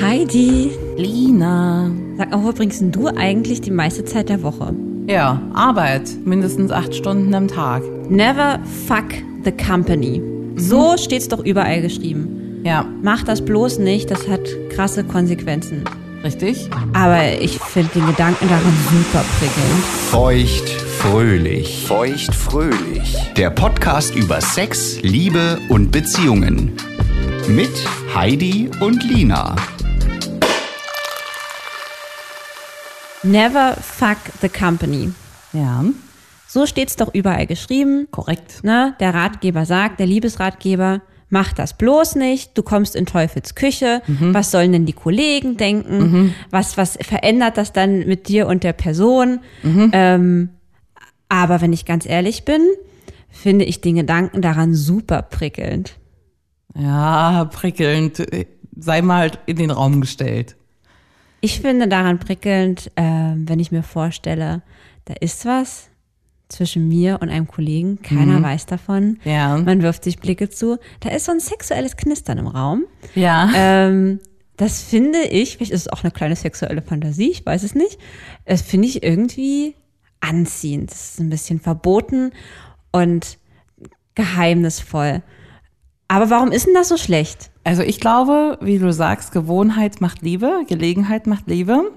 Heidi, Lina. sag mal, wo verbringst denn du eigentlich die meiste Zeit der Woche? Ja, Arbeit. Mindestens acht Stunden am Tag. Never fuck the company. So steht's doch überall geschrieben. Ja, Mach das bloß nicht, das hat krasse Konsequenzen. richtig? Aber ich finde den Gedanken daran super prickelnd. Feucht fröhlich. Feucht fröhlich. Der Podcast über Sex, Liebe und Beziehungen. Mit Heidi und Lina. Never fuck the company. Ja, So steht's doch überall geschrieben. korrekt. Ne? Der Ratgeber sagt, der Liebesratgeber, mach das bloß nicht, du kommst in Teufels Küche, was sollen denn die Kollegen denken, was, was verändert das dann mit dir und der Person? Ähm, aber wenn ich ganz ehrlich bin, finde ich den Gedanken daran super prickelnd. Ja, prickelnd. Sei mal in den Raum gestellt. Ich finde daran prickelnd, ähm, wenn ich mir vorstelle, da ist was zwischen mir und einem Kollegen, keiner weiß davon. Ja. Man wirft sich Blicke zu. Da ist so ein sexuelles Knistern im Raum. Ja. Ähm, das finde ich, vielleicht ist es auch eine kleine sexuelle Fantasie, ich weiß es nicht. Das finde ich irgendwie anziehend. Das ist ein bisschen verboten und geheimnisvoll. Aber warum ist denn das so schlecht? Also ich glaube, wie du sagst, Gewohnheit macht Liebe, Gelegenheit macht Liebe.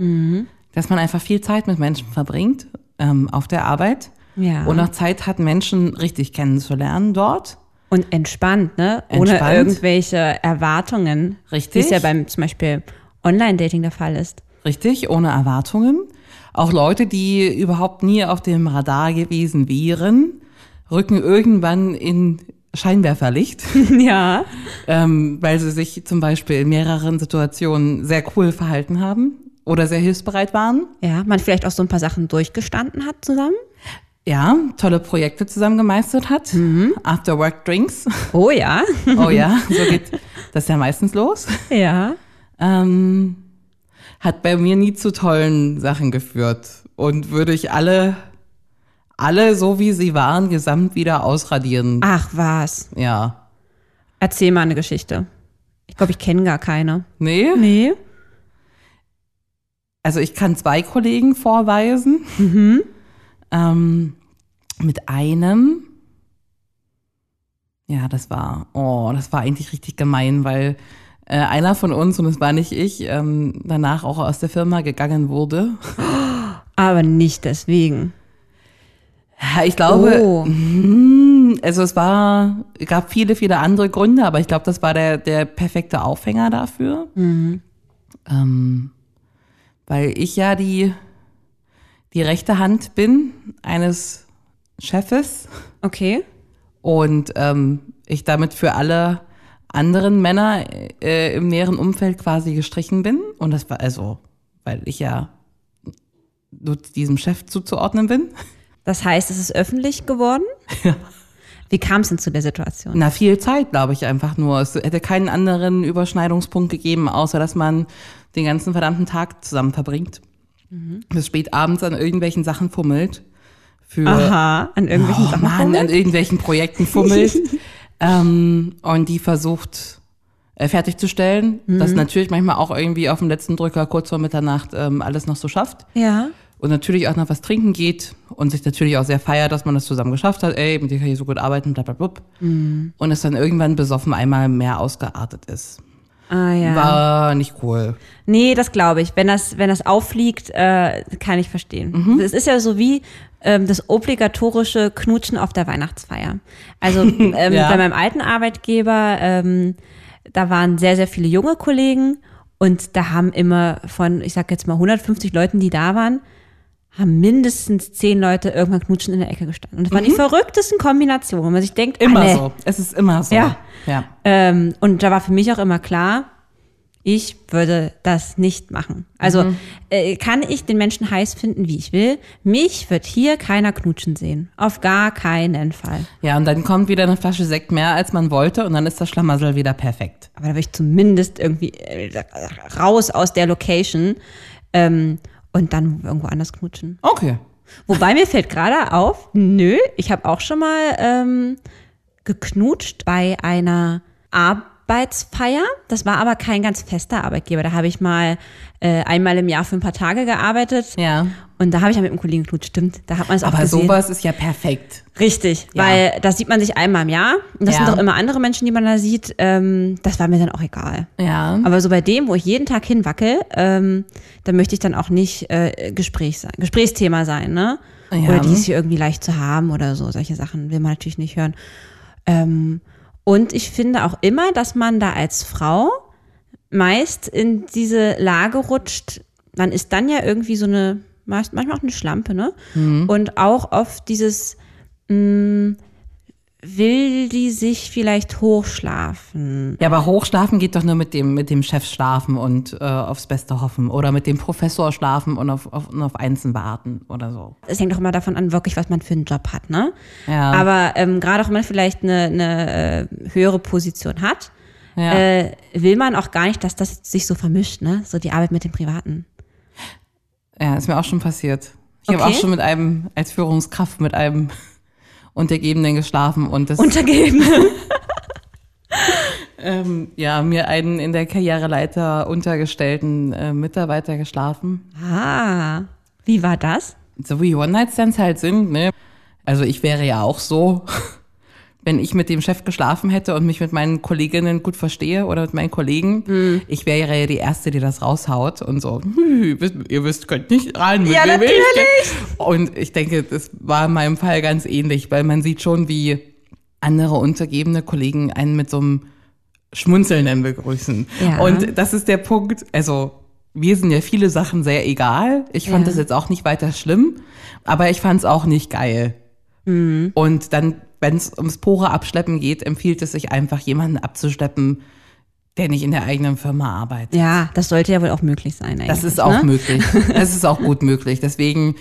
Dass man einfach viel Zeit mit Menschen verbringt ähm, auf der Arbeit. Ja. Und auch Zeit hat, Menschen richtig kennenzulernen dort. Und entspannt, ne? Ohne Entspannt. irgendwelche Erwartungen. Richtig. Wie es ja beim zum Beispiel Online-Dating der Fall ist. Richtig, ohne Erwartungen. Auch Leute, die überhaupt nie auf dem Radar gewesen wären, rücken irgendwann in Scheinwerferlicht, ja. ähm, weil sie sich zum Beispiel in mehreren Situationen sehr cool verhalten haben oder sehr hilfsbereit waren. Ja, man vielleicht auch so ein paar Sachen durchgestanden hat zusammen. Ja, tolle Projekte zusammen gemeistert hat. After Work Drinks. Oh ja. Oh ja, so geht das ja meistens los. ja. Ähm, hat bei mir nie zu tollen Sachen geführt und würde ich alle, alle so wie sie waren, gesamt wieder ausradieren. Ach was. Ja. Erzähl mal eine Geschichte. Ich glaube, ich kenne gar keine. Nee? Nee. Also ich kann zwei Kollegen vorweisen. Ähm, mit einem, ja, das war, oh, das war eigentlich richtig gemein, weil äh, einer von uns, und es war nicht ich, ähm, danach auch aus der Firma gegangen wurde. Aber nicht deswegen. Ich glaube, Oh. hm, also es war, gab viele, viele andere Gründe, aber ich glaube, das war der, der perfekte Aufhänger dafür. Ähm, weil ich ja die, die rechte Hand bin eines Chefes Okay. und ähm, ich damit für alle anderen Männer äh, im näheren Umfeld quasi gestrichen bin. Und das war also, weil ich ja nur diesem Chef zuzuordnen bin. Das heißt, es ist öffentlich geworden? Ja. Wie kam es denn zu der Situation? Na, viel Zeit, glaube ich, einfach nur. Es hätte keinen anderen Überschneidungspunkt gegeben, außer dass man den ganzen verdammten Tag zusammen verbringt. Bis spät abends an irgendwelchen Sachen fummelt. Für Aha, an irgendwelchen oh, Sachen. Mann, fummelt? an irgendwelchen Projekten fummelt. ähm, und die versucht äh, fertigzustellen. Das natürlich manchmal auch irgendwie auf dem letzten Drücker kurz vor Mitternacht ähm, alles noch so schafft. Ja. Und natürlich auch noch was trinken geht und sich natürlich auch sehr feiert, dass man das zusammen geschafft hat. Ey, mit dir kann ich so gut arbeiten, blablabla. Mhm. Und es dann irgendwann besoffen einmal mehr ausgeartet ist. Ah ja. War nicht cool. Nee, das glaube ich. Wenn das, wenn das auffliegt, äh, kann ich verstehen. Mhm. Es ist ja so wie ähm, das obligatorische Knutschen auf der Weihnachtsfeier. Also ähm, Ja. bei meinem alten Arbeitgeber, ähm, da waren sehr, sehr viele junge Kollegen und da haben immer von, ich sag jetzt mal 150 Leuten, die da waren, haben mindestens zehn Leute irgendwann knutschen in der Ecke gestanden. Und das waren die verrücktesten Kombinationen, man sich denkt, Mhm. Immer alle. so. Es ist immer so. Ja. ja. Ähm, und da war für mich auch immer klar, ich würde das nicht machen. Also Mhm. äh, kann ich den Menschen heiß finden, wie ich will. Mich wird hier keiner knutschen sehen. Auf gar keinen Fall. Ja, und dann kommt wieder eine Flasche Sekt mehr, als man wollte, und dann ist das Schlamassel wieder perfekt. Aber da will ich zumindest irgendwie äh, raus aus der Location ähm, und dann irgendwo anders knutschen. Okay. Wobei mir fällt gerade auf, nö, ich habe auch schon mal ähm, geknutscht bei einer Arbeitsfeier. Das war aber kein ganz fester Arbeitgeber. Da habe ich mal äh, einmal im Jahr für ein paar Tage gearbeitet. Ja. Und da habe ich ja mit einem Kollegen geknutscht, stimmt. Da hat man es auch Aber gesehen. sowas ist ja perfekt. Richtig, Ja. weil das sieht man sich einmal im Jahr. Und das Ja. sind auch immer andere Menschen, die man da sieht. Ähm, das war mir dann auch egal. Ja. Aber so bei dem, wo ich jeden Tag hinwackel, ähm, da möchte ich dann auch nicht äh, Gespräch sein, Gesprächsthema sein, ne? Ja. Oder die ist hier irgendwie leicht zu haben oder so. Solche Sachen will man natürlich nicht hören. Ähm, und ich finde auch immer, dass man da als Frau meist in diese Lage rutscht. Man ist dann ja irgendwie so eine, manchmal auch eine Schlampe, ne? Und auch oft dieses, mh, will die sich vielleicht hochschlafen? Ja, aber hochschlafen geht doch nur mit dem, mit dem Chef schlafen und äh, aufs Beste hoffen. Oder mit dem Professor schlafen und auf, auf, und auf Einsen warten oder so. es hängt doch immer davon an, wirklich, was man für einen Job hat, ne? Ja. Aber ähm, gerade auch wenn man vielleicht eine, eine äh, höhere Position hat, Ja. äh, will man auch gar nicht, dass das sich so vermischt, ne? So die Arbeit mit dem Privaten. Ja, ist mir auch schon passiert. Ich habe Okay. auch schon mit einem, als Führungskraft mit einem Untergebenen geschlafen und das, Untergeben. ähm, ja, mir einen in der Karriereleiter untergestellten äh, Mitarbeiter geschlafen. ah, wie war das? So wie One-Night-Stands halt sind, ne? Also ich wäre ja auch so, wenn ich mit dem Chef geschlafen hätte und mich mit meinen Kolleginnen gut verstehe oder mit meinen Kollegen, ich wäre ja die Erste, die das raushaut und so, "Hm, ihr wisst, ihr wisst könnt nicht rein mit Ja, ich natürlich. denn?" Und ich denke, das war in meinem Fall ganz ähnlich, weil man sieht schon, wie andere untergebene Kollegen einen mit so einem Schmunzelnden begrüßen. Ja. Und das ist der Punkt, also mir sind ja viele Sachen sehr egal. Ich fand Ja. das jetzt auch nicht weiter schlimm, aber ich fand es auch nicht geil. Mhm. Und dann, wenn es ums pure Abschleppen geht, empfiehlt es sich einfach, jemanden abzuschleppen, der nicht in der eigenen Firma arbeitet. Ja, das sollte ja wohl auch möglich sein eigentlich. Das ist auch ne? möglich. Das ist auch gut möglich. Deswegen,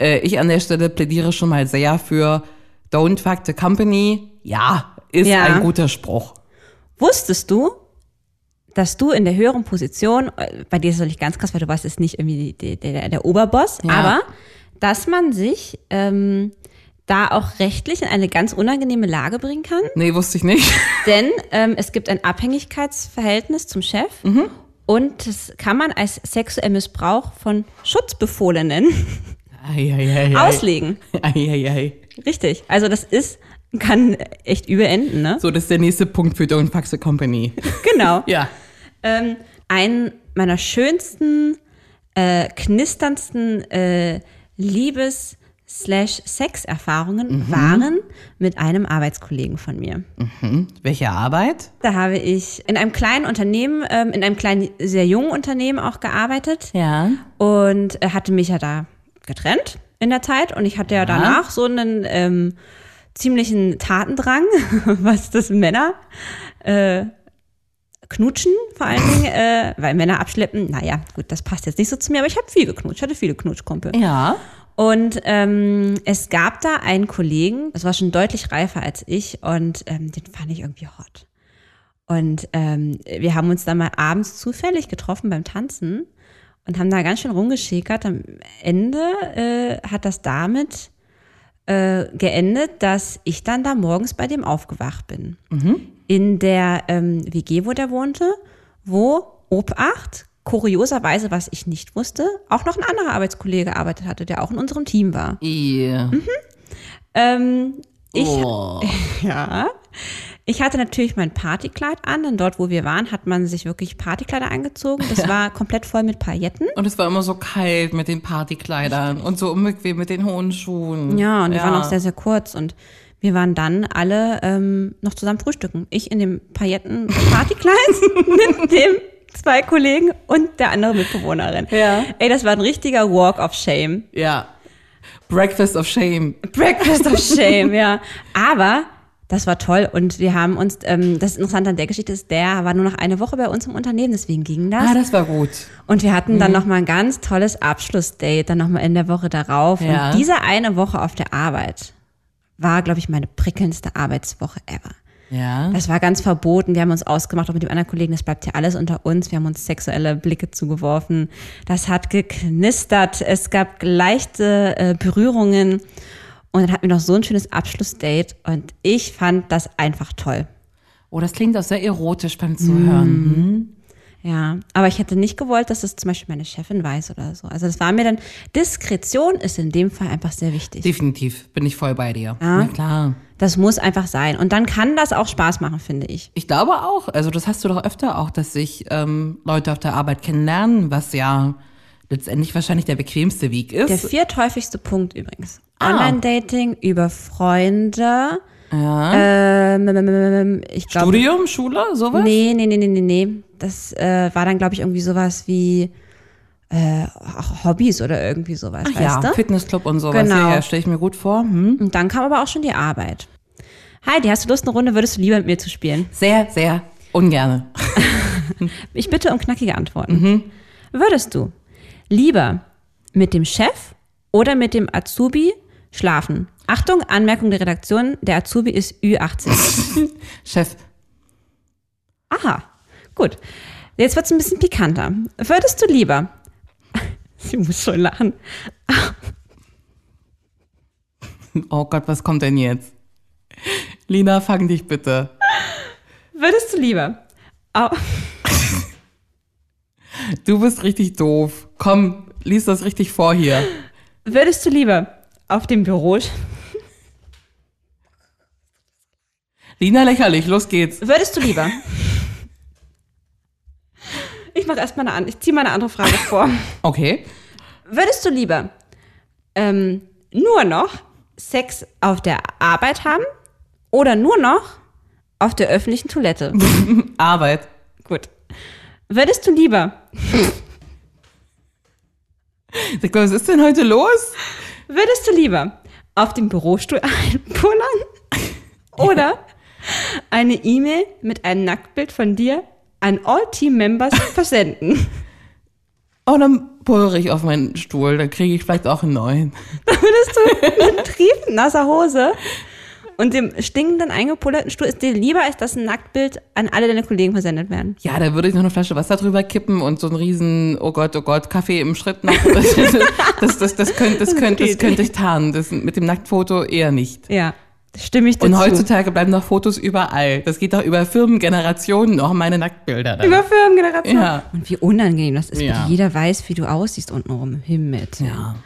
äh, ich an der Stelle plädiere schon mal sehr für Don't fuck the company. Ja, ist Ja. ein guter Spruch. Wusstest du, dass du in der höheren Position, äh, bei dir ist es natürlich ganz krass, weil du warst jetzt nicht irgendwie die, die, der, der Oberboss, Ja. aber dass man sich ähm, da auch rechtlich in eine ganz unangenehme Lage bringen kann. Nee, wusste ich nicht. Denn ähm, es gibt ein Abhängigkeitsverhältnis zum Chef und das kann man als sexuellen Missbrauch von Schutzbefohlenen Ei, ei, ei, auslegen. Richtig. Also das ist, kann echt übel enden, ne? So, das ist der nächste Punkt für Don't fuck the company. Genau. Ja. Ähm, ein meiner schönsten, äh, knisterndsten äh, Liebes- slash Sex-Erfahrungen waren mit einem Arbeitskollegen von mir. Welche Arbeit? Da habe ich in einem kleinen Unternehmen, ähm, in einem kleinen, sehr jungen Unternehmen auch gearbeitet Ja. und hatte mich ja da getrennt in der Zeit und ich hatte ja, danach so einen ähm, ziemlichen Tatendrang, was das Männer äh, knutschen vor allen Dingen, äh, weil Männer abschleppen, naja, gut, das passt jetzt nicht so zu mir, aber ich habe viel geknutscht, hatte viele Knutschkumpel. Ja. Und ähm, es gab da einen Kollegen, das war schon deutlich reifer als ich und ähm, den fand ich irgendwie hot. Und ähm, wir haben uns dann mal abends zufällig getroffen beim Tanzen und haben da ganz schön rumgeschickert. Am Ende äh, hat das damit äh, geendet, dass ich dann da morgens bei dem aufgewacht bin. In der ähm, WG, wo der wohnte, wo Obacht, kurioserweise, was ich nicht wusste, auch noch ein anderer Arbeitskollege gearbeitet hatte, der auch in unserem Team war. Yeah. Ähm, ich, Oh. ja, ich hatte natürlich mein Partykleid an, denn dort, wo wir waren, hat man sich wirklich Partykleider angezogen. Das war komplett voll mit Pailletten. Und es war immer so kalt mit den Partykleidern und so unbequem mit den hohen Schuhen. Ja, und die waren auch sehr, sehr kurz und wir waren dann alle ähm, noch zusammen frühstücken. Ich in dem Pailletten-Partykleid mit dem zwei Kollegen und der andere Mitbewohnerin. Ja. Ey, das war ein richtiger Walk of Shame. Ja. Breakfast of Shame. Breakfast of Shame, ja. Aber das war toll und wir haben uns, ähm, das Interessante an der Geschichte ist, der war nur noch eine Woche bei uns im Unternehmen, deswegen ging das. Ah, das war gut. Und wir hatten dann noch mal ein ganz tolles Abschlussdate, dann noch mal in der Woche darauf. Ja. Und diese eine Woche auf der Arbeit war, glaube ich, meine prickelndste Arbeitswoche ever. Ja. Das war ganz verboten. Wir haben uns ausgemacht, auch mit dem anderen Kollegen, das bleibt ja alles unter uns. Wir haben uns sexuelle Blicke zugeworfen. Das hat geknistert. Es gab leichte äh, Berührungen. Und dann hatten wir noch so ein schönes Abschlussdate. Und ich fand das einfach toll. Oh, das klingt auch sehr erotisch beim Zuhören. Ja, aber ich hätte nicht gewollt, dass das zum Beispiel meine Chefin weiß oder so. Also das war mir dann, Diskretion ist in dem Fall einfach sehr wichtig. Definitiv, bin ich voll bei dir. Ja. Na klar. Das muss einfach sein. Und dann kann das auch Spaß machen, finde ich. Ich glaube auch, also das hast du doch öfter auch, dass sich ähm, Leute auf der Arbeit kennenlernen, was ja letztendlich wahrscheinlich der bequemste Weg ist. Der vierthäufigste Punkt übrigens. Ah. Online-Dating über Freunde. Ja. Ähm, ähm, ähm, ähm, ich glaube. Studium, Schule, sowas? Nee, nee, nee, nee, nee, nee. Das äh, war dann, glaube ich, irgendwie sowas wie äh, Hobbys oder irgendwie sowas, Ach weißt ja, du? Fitnessclub und sowas. Genau. Ja, ja stelle ich mir gut vor. Hm? Und dann kam aber auch schon die Arbeit. Heidi, hast du Lust, eine Runde würdest du lieber mit mir zu spielen? Sehr, sehr ungerne. Ich bitte um knackige Antworten. Mhm. Würdest du lieber mit dem Chef oder mit dem Azubi schlafen? Achtung, Anmerkung der Redaktion, der Azubi ist Ü80. Chef, Aha, gut. Jetzt wird's ein bisschen pikanter. Würdest du lieber, sie muss schon lachen, oh Gott, was kommt denn jetzt? Lina, fang dich bitte. würdest du lieber, au- Du bist richtig doof. Komm, lies das richtig vor hier. würdest du lieber auf dem Büro, Lina, lächerlich, los geht's. würdest du lieber, ich mache erstmal eine, an- ich ziehe mal eine andere Frage vor. Okay. Würdest du lieber ähm, nur noch Sex auf der Arbeit haben oder nur noch auf der öffentlichen Toilette? Arbeit. Gut. Würdest du lieber, Sag mal, was ist denn heute los? Würdest du lieber auf dem Bürostuhl einpullern oder eine E-Mail mit einem Nacktbild von dir an all Team-Members versenden? Oh, dann pulvere ich auf meinen Stuhl, dann kriege ich vielleicht auch einen neuen. Da würdest du mit triefnasser Hose und dem stinkenden, eingepullerten Stuhl ist dir lieber, als dass ein Nacktbild an alle deine Kollegen versendet werden. Ja, da würde ich noch eine Flasche Wasser drüber kippen und so einen riesen, oh Gott, oh Gott, Kaffee im Schritt noch. Das, das, das, das, könnte, das, könnte, das könnte ich tarnen. Das mit dem Nacktfoto eher nicht. Ja, das stimme ich dir Und zu. heutzutage bleiben noch Fotos überall. Das geht doch über Firmengenerationen noch meine Nacktbilder. Dann. Über Firmengeneration. Ja. Und wie unangenehm das ist. Ja. Jeder weiß, wie du aussiehst untenrum. Himmel. Ja.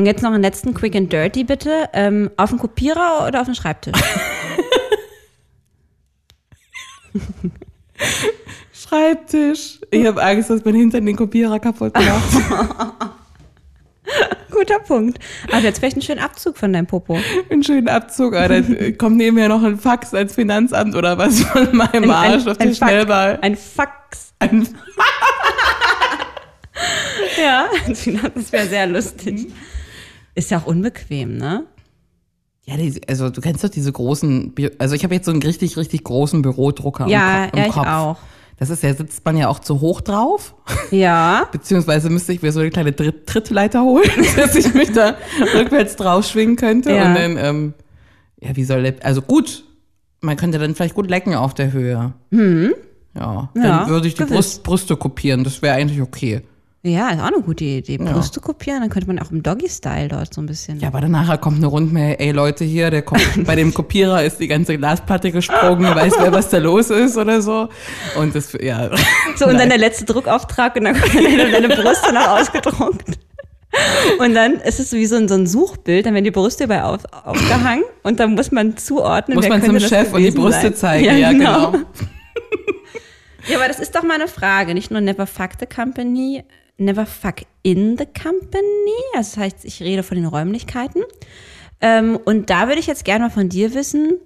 Und jetzt noch einen letzten Quick and Dirty bitte. Ähm, auf dem Kopierer oder auf dem Schreibtisch? Schreibtisch. Ich habe Angst, dass mein Hintern den Kopierer kaputt macht. Guter Punkt. Also jetzt vielleicht einen schönen Abzug von deinem Popo. Einen schönen Abzug, aber dann kommt nebenher noch ein Fax als Finanzamt oder was von meinem Arsch auf den Fax- Schnellball. Ein Fax. Ein Ja, das wäre sehr lustig. Ist ja auch unbequem, ne? Ja, die, also du kennst doch diese großen, also ich habe jetzt so einen richtig, richtig großen Bürodrucker Ja, im, Ko- im ja, ich Kopf. auch. Das ist ja, sitzt man ja auch zu hoch drauf. Ja. Beziehungsweise müsste ich mir so eine kleine Tritt Trittleiter holen, dass ich mich da rückwärts drauf schwingen könnte. Ja. Und dann, ähm, ja, wie soll der, also gut, man könnte dann vielleicht gut lecken auf der Höhe. Hm. Ja, dann Ja, würde ich die. Brust, Brüste kopieren, das wäre eigentlich okay. Ja, ist auch eine gute Idee. Brüste kopieren, dann könnte man auch im Doggy-Style dort so ein bisschen. Ja, aber dann nachher kommt eine Rundmail, ey Leute hier, der kommt, bei dem Kopierer ist die ganze Glasplatte gesprungen, weiß wer, was da los ist oder so. Und das, ja. So, und dann der letzte Druckauftrag und dann kommt deine, deine Brüste noch ausgedruckt. Und dann ist es wie so ein, so ein Suchbild, dann werden die Brüste überall auf, aufgehangen und dann muss man zuordnen, Muss wer man zum Chef und die Brüste sein. zeigen, ja, genau. Ja, aber das ist doch mal eine Frage. Nicht nur never fuck the company, never fuck in the company. Also das heißt, ich rede von den Räumlichkeiten. Ähm, und da würde ich jetzt gerne mal von dir wissen,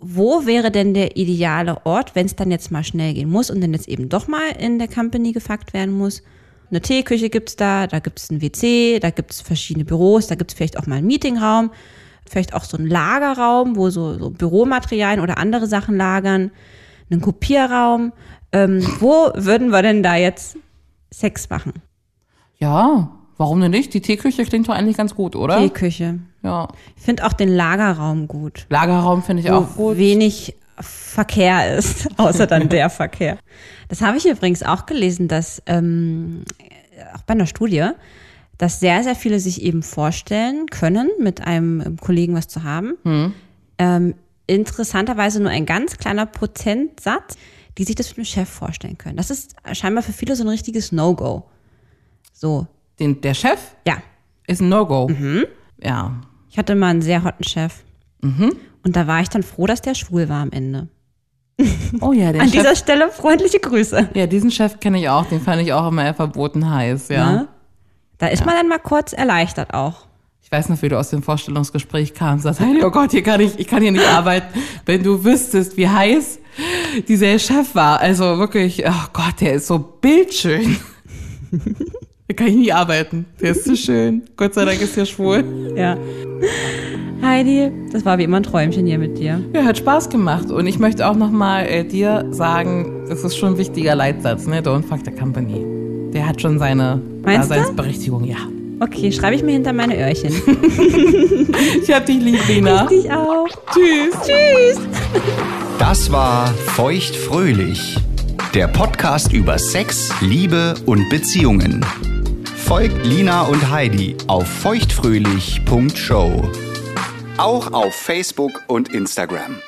wo wäre denn der ideale Ort, wenn es dann jetzt mal schnell gehen muss und dann jetzt eben doch mal in der Company gefuckt werden muss? Eine Teeküche gibt's da, da gibt's ein WC, da gibt's verschiedene Büros, da gibt's vielleicht auch mal einen Meetingraum, vielleicht auch so einen Lagerraum, wo so, so Büromaterialien oder andere Sachen lagern, einen Kopierraum. Ähm, wo würden wir denn da jetzt Sex machen? Ja, warum denn nicht? Die Teeküche klingt doch eigentlich ganz gut, oder? Teeküche. Ja. Ich finde auch den Lagerraum gut. Lagerraum finde ich wo auch gut. wenig Verkehr ist, außer dann der Verkehr. Das habe ich übrigens auch gelesen, dass ähm, auch bei einer Studie, dass sehr, sehr viele sich eben vorstellen können, mit einem Kollegen was zu haben, Hm. ähm, interessanterweise nur ein ganz kleiner Prozentsatz, die sich das mit dem Chef vorstellen können. Das ist scheinbar für viele so ein richtiges No-Go. So, Den, der Chef ja. ist ein No-Go. Mhm. Ja. Ich hatte mal einen sehr hotten Chef. Und da war ich dann froh, dass der schwul war am Ende. Oh ja, der An Chef. dieser Stelle freundliche Grüße. ja, diesen Chef kenne ich auch. Den fand ich auch immer verboten heiß, ja. Ne? Da ist man dann mal kurz erleichtert auch. Ich weiß noch, wie du aus dem Vorstellungsgespräch kamst. Sagst, hey, oh Gott, hier kann ich, ich kann hier nicht arbeiten. Wenn du wüsstest, wie heiß dieser Chef war. Also wirklich, oh Gott, der ist so bildschön. da kann ich nie arbeiten. Der ist so schön. Gott sei Dank ist er schwul. Ja. Heidi, das war wie immer ein Träumchen hier mit dir. Ja, hat Spaß gemacht. Und ich möchte auch nochmal äh, dir sagen, das ist schon ein wichtiger Leitsatz, ne? Don't fuck the company. Der hat schon seine Meinst? Daseinsberechtigung, ja. Okay, schreibe ich mir hinter meine Öhrchen. Ich hab dich lieb, Lena. Dich auch. Tschüss. Tschüss. Das war Feuchtfröhlich, der Podcast über Sex, Liebe und Beziehungen. Folgt Lina und Heidi auf feuchtfröhlich.show. Auch auf Facebook und Instagram.